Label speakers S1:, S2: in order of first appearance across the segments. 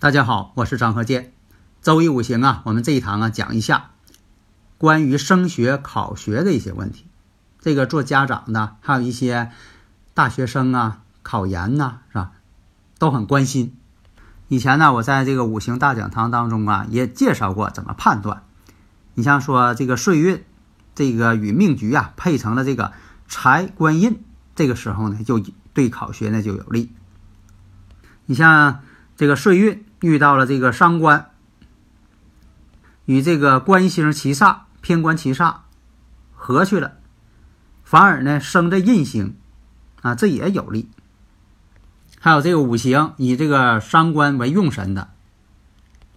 S1: 大家好，我是张和建。周易五行啊，我们这一堂啊讲一下关于升学考学的一些问题。这个做家长的，还有一些大学生啊，考研呐，是吧？都很关心。以前呢，我在这个五行大讲堂当中啊，也介绍过怎么判断。你像说这个岁运，这个与命局啊配成了这个财官印，这个时候呢，就对考学呢就有利。你像这个岁运。遇到了这个伤官，与这个官星七煞、偏官七煞合去了，反而呢生这印星，啊，这也有利。还有这个五行以这个伤官为用神的，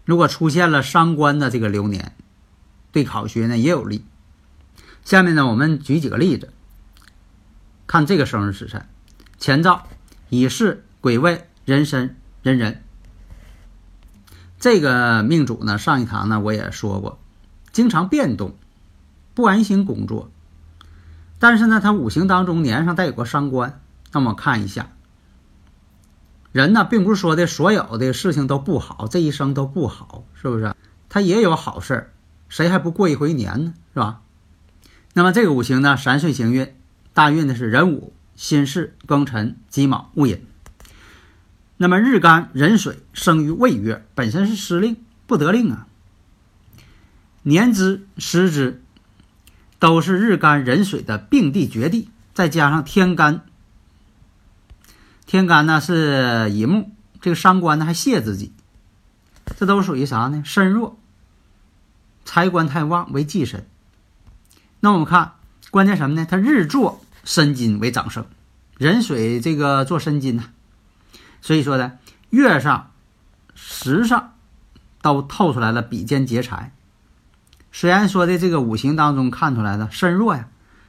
S1: 如果出现了伤官的这个流年，对考学呢也有利。下面呢，我们举几个例子，看这个生日时辰：前兆、乙巳、癸未、壬申、壬壬。这个命主呢，上一堂呢我也说过，经常变动，不安心工作。但是呢，他五行当中年上带有个伤官，那么看一下，人呢并不是说的所有的事情都不好，这一生都不好，是不是？他也有好事儿，谁还不过一回年呢？是吧？那么这个五行呢，三岁行运，大运的是壬午、辛巳、庚辰、己卯、戊寅。那么日干壬水生于未月，本身是失令，不得令啊。年支时支都是日干壬水的并地绝地，再加上天干，天干呢是乙木，这个伤官呢还泄自己，这都属于啥呢？身弱，财官太旺为忌神。那我们看关键什么呢？他日坐申金为长生，壬水这个坐申金呢。所以说呢，月上、时上都透出来了比肩劫财。虽然说的这个五行当中看出来的身弱呀，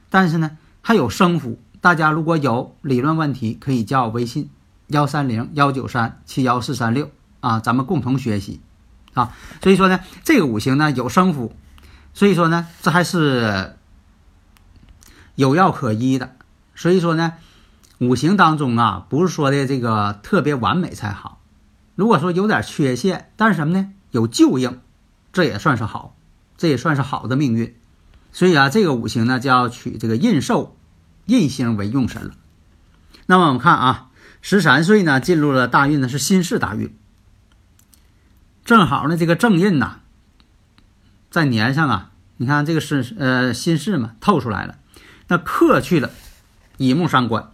S1: 但是呢还有生福。大家如果有理论问题，可以加我微信幺三零幺九三七幺四三六啊，咱们共同学习啊。所以说呢，这个五行呢有生福，所以说呢这还是有药可医的。所以说呢。五行当中啊，不是说的这个特别完美才好。如果说有点缺陷，但是什么呢？有救应，这也算是好，这也算是好的命运。所以啊，这个五行呢，就要取这个印寿、印星为用神了。那么我们看啊，十三岁呢，进入了大运呢，是辛巳大运，正好呢，这个正印呐，在年上啊，你看这个是呃辛巳嘛，透出来了，那克去了乙木伤官。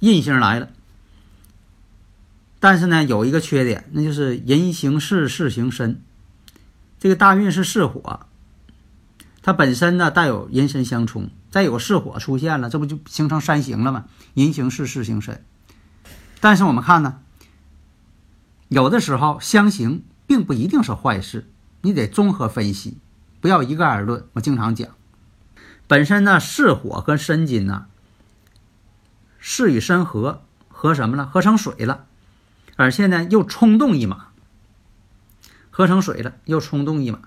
S1: 印星来了，但是呢，有一个缺点，那就是人行事，事行身。这个大运是巳火，它本身呢带有人身相冲，再有巳火出现了，这不就形成三行了吗？人行事，事行身。但是我们看呢，有的时候相刑并不一定是坏事，你得综合分析，不要一概而论。我经常讲，本身呢巳火和申金呢，事与山合，合什么了？合成水了。而且呢，又冲动一马，合成水了，又冲动一马。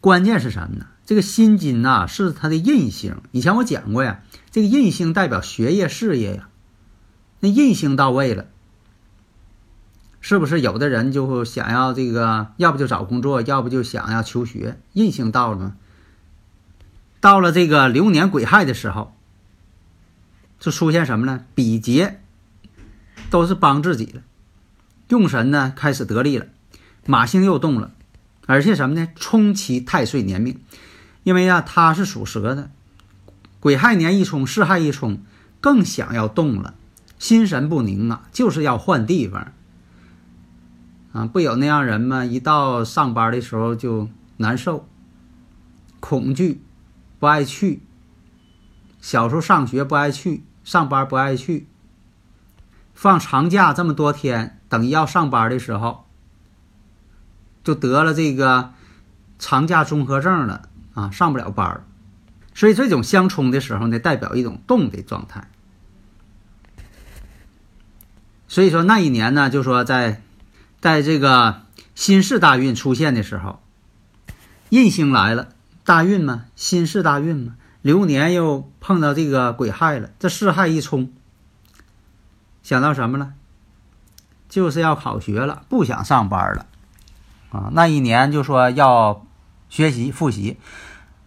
S1: 关键是什么呢？这个辛金呐，是他的印星。以前我讲过呀，这个印星代表学业事业呀。那印星到位了，是不是有的人就想要这个，要不就找工作，要不就想要求学？印星到了吗？到了这个流年癸亥的时候，就出现什么呢？比劫。都是帮自己的，用神呢开始得力了，马星又动了，而且什么呢？冲其太岁年命，因为呀，他是属蛇的，癸亥年一冲，巳亥一冲，更想要动了，心神不宁啊，就是要换地方啊，不有那样人吗？一到上班的时候就难受，恐惧，不爱去，小时候上学不爱去，上班不爱去。放长假这么多天，等要上班的时候，就得了这个长假综合症了啊，上不了班所以这种相冲的时候呢，代表一种动的状态。所以说那一年呢，就说在在这个新式大运出现的时候，印星来了，大运嘛，新式大运嘛，流年又碰到这个癸亥了，这巳亥一冲。想到什么了？就是要考学了，不想上班了，啊，那一年就说要学习复习。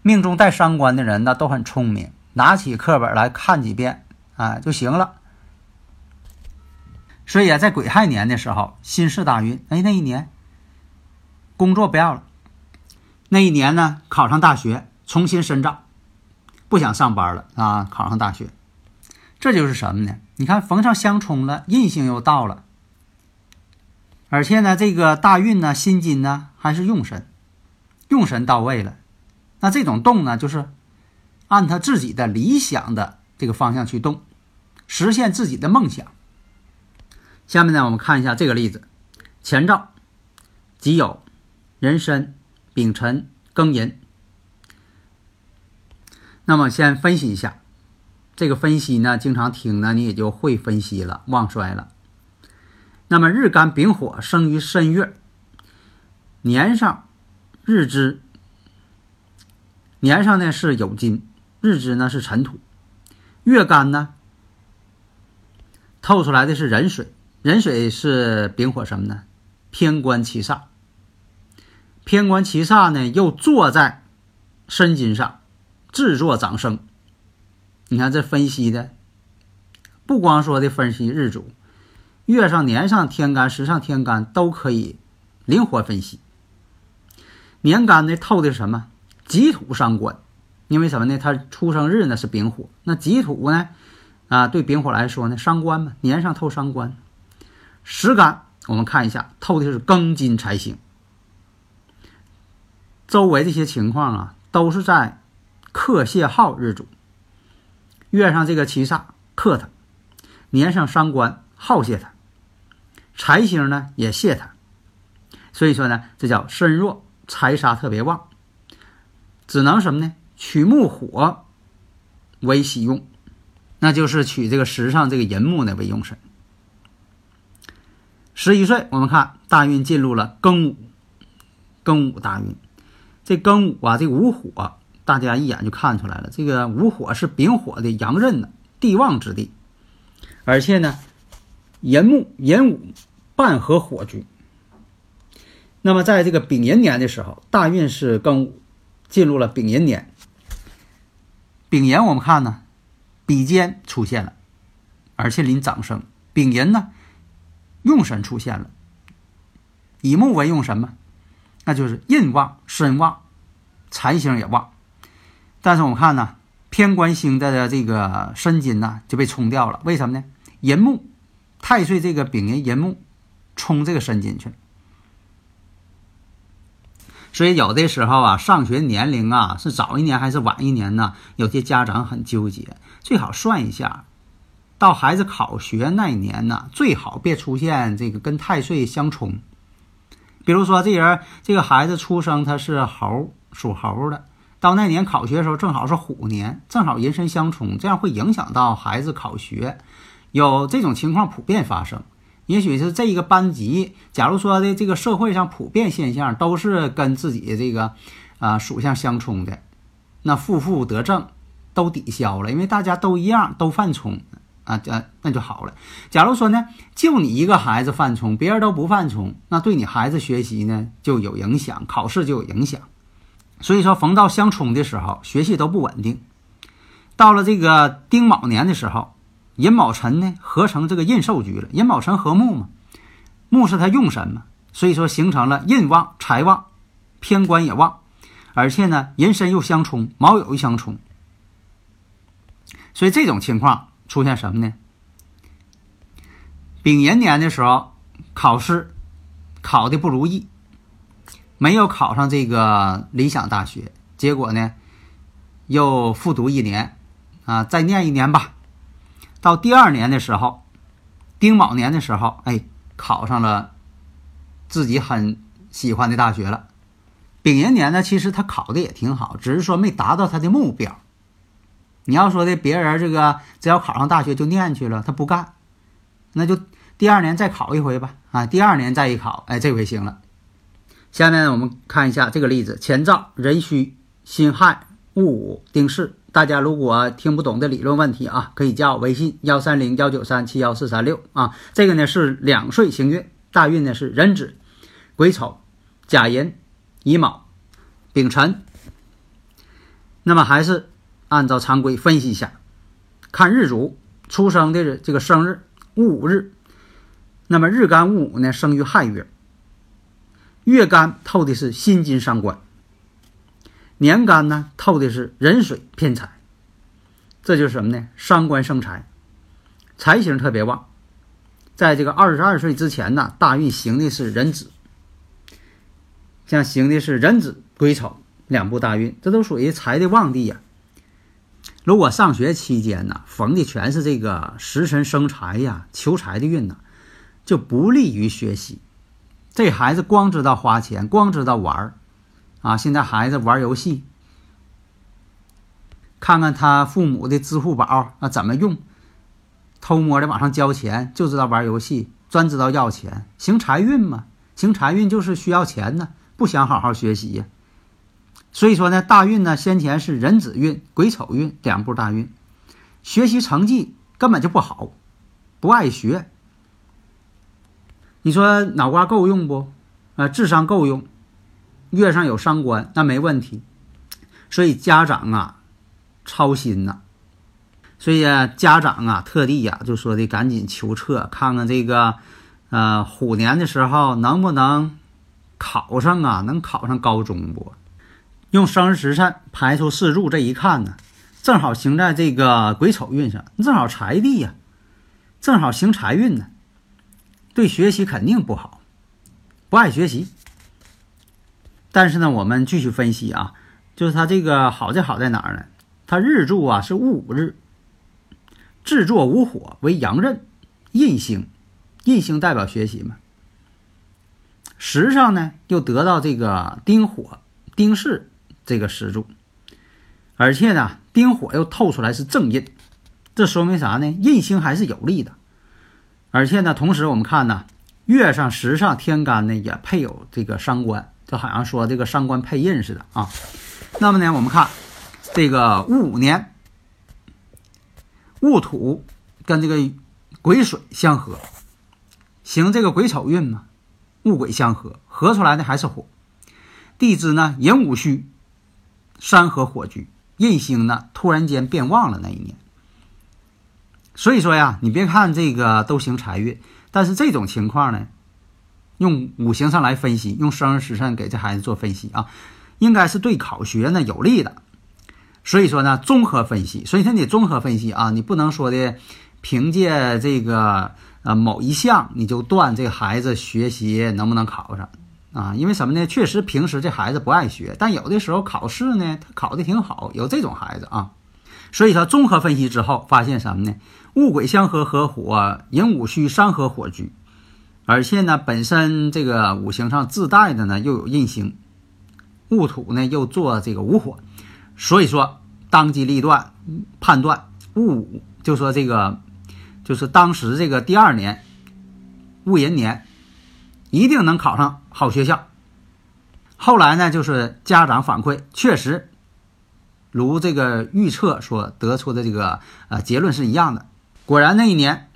S1: 命中带伤官的人呢，都很聪明，拿起课本来看几遍，啊就行了。所以啊，在癸亥年的时候，辛巳大运，哎，那一年工作不要了，那一年呢，考上大学，重新深造，不想上班了啊，考上大学。这就是什么呢？你看逢上相冲了，印星又到了，而且呢，这个大运呢，辛金呢还是用神，用神到位了，那这种动呢，就是按他自己的理想的这个方向去动，实现自己的梦想。下面呢，我们看一下这个例子：前兆己酉、壬申、丙辰、庚寅。那么先分析一下。这个分析呢，经常听呢，你也就会分析了，忘衰了。那么日干丙火生于申月，年上日支，年上呢是酉金，日支呢是辰土，月干呢透出来的是壬水，壬水是丙火什么呢？偏官七煞，偏官七煞呢又坐在申金上，制作长生。你看这分析的，不光说的分析日主，月上、年上、天干、时上、天干都可以灵活分析。年干呢透的是什么？己土伤官，因为什么呢？他出生日呢是丙火，那己土呢啊对丙火来说呢伤官嘛，年上透伤官。时干我们看一下，透的是庚金财星。周围这些情况啊，都是在克谢耗日主。月上这个七煞克他，年上伤官耗泄他，财星呢也泄他，所以说呢，这叫身弱财杀特别旺，只能什么呢？取木火为喜用，那就是取这个时上这个寅木呢为用神。十一岁，我们看大运进入了庚午，庚午大运，这庚午啊，这午火。大家一眼就看出来了，这个午火是丙火的阳刃呢，地旺之地，而且呢，寅木、寅午半合火局。那么在这个丙寅年的时候，大运是庚午，进入了丙寅年。丙寅我们看呢，比肩出现了，而且临长生。丙寅呢，用神出现了，以木为用什么？那就是印旺、身旺、财星也旺。但是我们看呢，偏官星的这个申金呢就被冲掉了。为什么呢？寅木太岁这个丙寅寅木冲这个申金去。所以有的时候啊，上学年龄啊是早一年还是晚一年呢？有些家长很纠结，最好算一下，到孩子考学那一年呢，最好别出现这个跟太岁相冲。比如说，这人这个孩子出生他是猴，属猴的，到那年考学的时候正好是虎年，正好寅申相冲，这样会影响到孩子考学。有这种情况普遍发生。也许是这一个班级，假如说的这个社会上普遍现象都是跟自己这个啊属相相冲的，那负负得正都抵消了，因为大家都一样都犯冲啊，这那就好了。假如说呢，就你一个孩子犯冲，别人都不犯冲，那对你孩子学习呢就有影响，考试就有影响。所以说，逢到相冲的时候，学习都不稳定。到了这个丁卯年的时候。寅卯辰呢合成这个印寿局了，寅卯辰合木嘛，木是他用神嘛，所以说形成了印旺财旺，偏官也旺，而且呢寅申又相冲，卯酉又相冲，所以这种情况出现什么呢？丙寅年的时候考试考的不如意，没有考上这个理想大学，结果呢又复读一年，啊，再念一年吧。到第二年的时候，丁卯年的时候，哎，考上了自己很喜欢的大学了。丙寅年呢，其实他考的也挺好，只是说没达到他的目标。你要说的别人这个只要考上大学就念去了，他不干，那就第二年再考一回吧。啊，第二年再一考，哎，这回行了。下面我们看一下这个例子：乾兆、壬戌、辛亥、戊午、丁巳。大家如果听不懂的理论问题啊，可以加我微信幺三零幺九三七幺四三六啊。这个呢是两岁行运，大运呢是壬子、癸丑、甲寅、乙卯、丙辰。那么还是按照常规分析一下，看日主出生的这个生日戊午日，那么日干戊午呢生于亥月，月干透的是辛金伤官。年干呢透的是壬水偏财，这就是什么呢？伤官生财，财星特别旺。在这个二十二岁之前呢，大运行的是壬子，像行的是壬子、癸丑两部大运，这都属于财的旺地呀。如果上学期间呢，逢的全是这个食神生财呀、求财的运呢，就不利于学习。这孩子光知道花钱，光知道玩儿。啊，现在孩子玩游戏，看看他父母的支付宝啊怎么用，偷摸的往上交钱，就知道玩游戏，专知道要钱，行财运嘛？行财运就是需要钱呢，不想好好学习呀。所以说呢，大运呢先前是壬子运、癸丑运两步大运，学习成绩根本就不好，不爱学。你说脑瓜够用不？啊，智商够用。月上有伤官，那没问题，所以家长啊操心呐，所以啊家长啊特地呀就说的赶紧求测，看看这个呃虎年的时候能不能考上啊，能考上高中不？用生日时辰排出四柱，这一看呢，正好行在这个癸丑运上，正好财地呀，正好行财运呢，对学习肯定不好，不爱学习。但是呢，我们继续分析啊，就是它这个好在好在哪儿呢？它日柱啊是戊午日，制作午火为阳刃，印星，印星代表学习嘛。时上呢又得到这个丁火、丁巳这个时柱，而且呢丁火又透出来是正印，这说明啥呢？印星还是有利的。而且呢，同时我们看呢，月上时上天干呢也配有这个伤官。就好像说这个伤官配印似的啊。那么呢，我们看这个戊午年，戊土跟这个癸水相合，行这个癸丑运嘛，戊癸相合，合出来的还是火。地支呢，寅午戌，山河火局，印星呢突然间变旺了那一年。所以说呀，你别看这个都行财运，但是这种情况呢。用五行上来分析，用生日时辰给这孩子做分析啊，应该是对考学呢有利的。所以说呢，综合分析，所以说你综合分析啊，你不能说的凭借这个呃某一项你就断这孩子学习能不能考上啊？因为什么呢？确实平时这孩子不爱学，但有的时候考试呢，他考的挺好，有这种孩子啊。所以说综合分析之后发现什么呢？戊癸相合合火，寅午戌山合火局，而且呢，本身这个五行上自带的呢又有印星，戊土呢又做这个午火，所以说当机立断判断戊午，就说这个就是当时这个第二年戊寅年一定能考上好学校。后来呢，就是家长反馈确实。如这个预测所得出的这个呃结论是一样的，果然那一年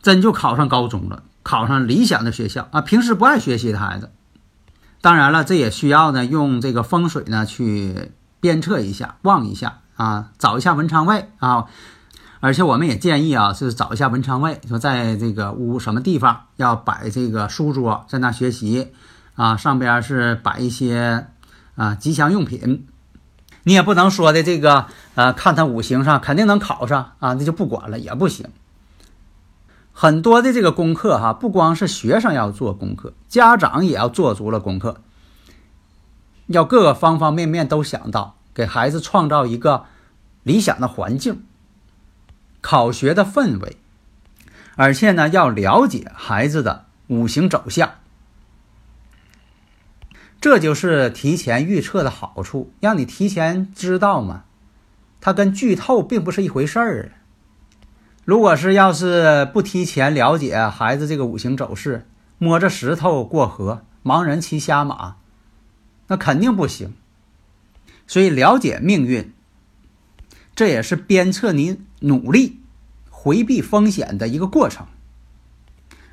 S1: 真就考上高中了，考上理想的学校啊。平时不爱学习的孩子，当然了，这也需要呢用这个风水呢去鞭策一下，旺一下啊，找一下文昌位啊。而且我们也建议啊，是找一下文昌位，说在这个屋什么地方要摆这个书桌，在那学习啊，上边是摆一些啊吉祥用品。你也不能说的这个，呃，看他五行上肯定能考上啊，那就不管了也不行。很多的这个功课哈，不光是学生要做功课，家长也要做足了功课，要各个方方面面都想到，给孩子创造一个理想的环境，考学的氛围，而且呢，要了解孩子的五行走向。这就是提前预测的好处，让你提前知道嘛。它跟剧透并不是一回事儿。如果是要是不提前了解孩子这个五行走势，摸着石头过河，盲人骑瞎马，那肯定不行。所以了解命运，这也是鞭策你努力、回避风险的一个过程。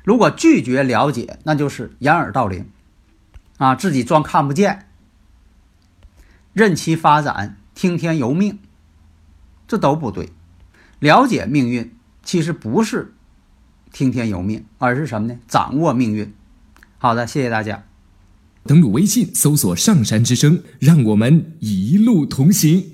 S1: 如果拒绝了解，那就是掩耳盗铃。啊，自己装看不见，任其发展，听天由命，这都不对。了解命运，其实不是听天由命，而是什么呢？掌握命运。好的，谢谢大家。
S2: 登录微信，搜索“上山之声”，让我们一路同行。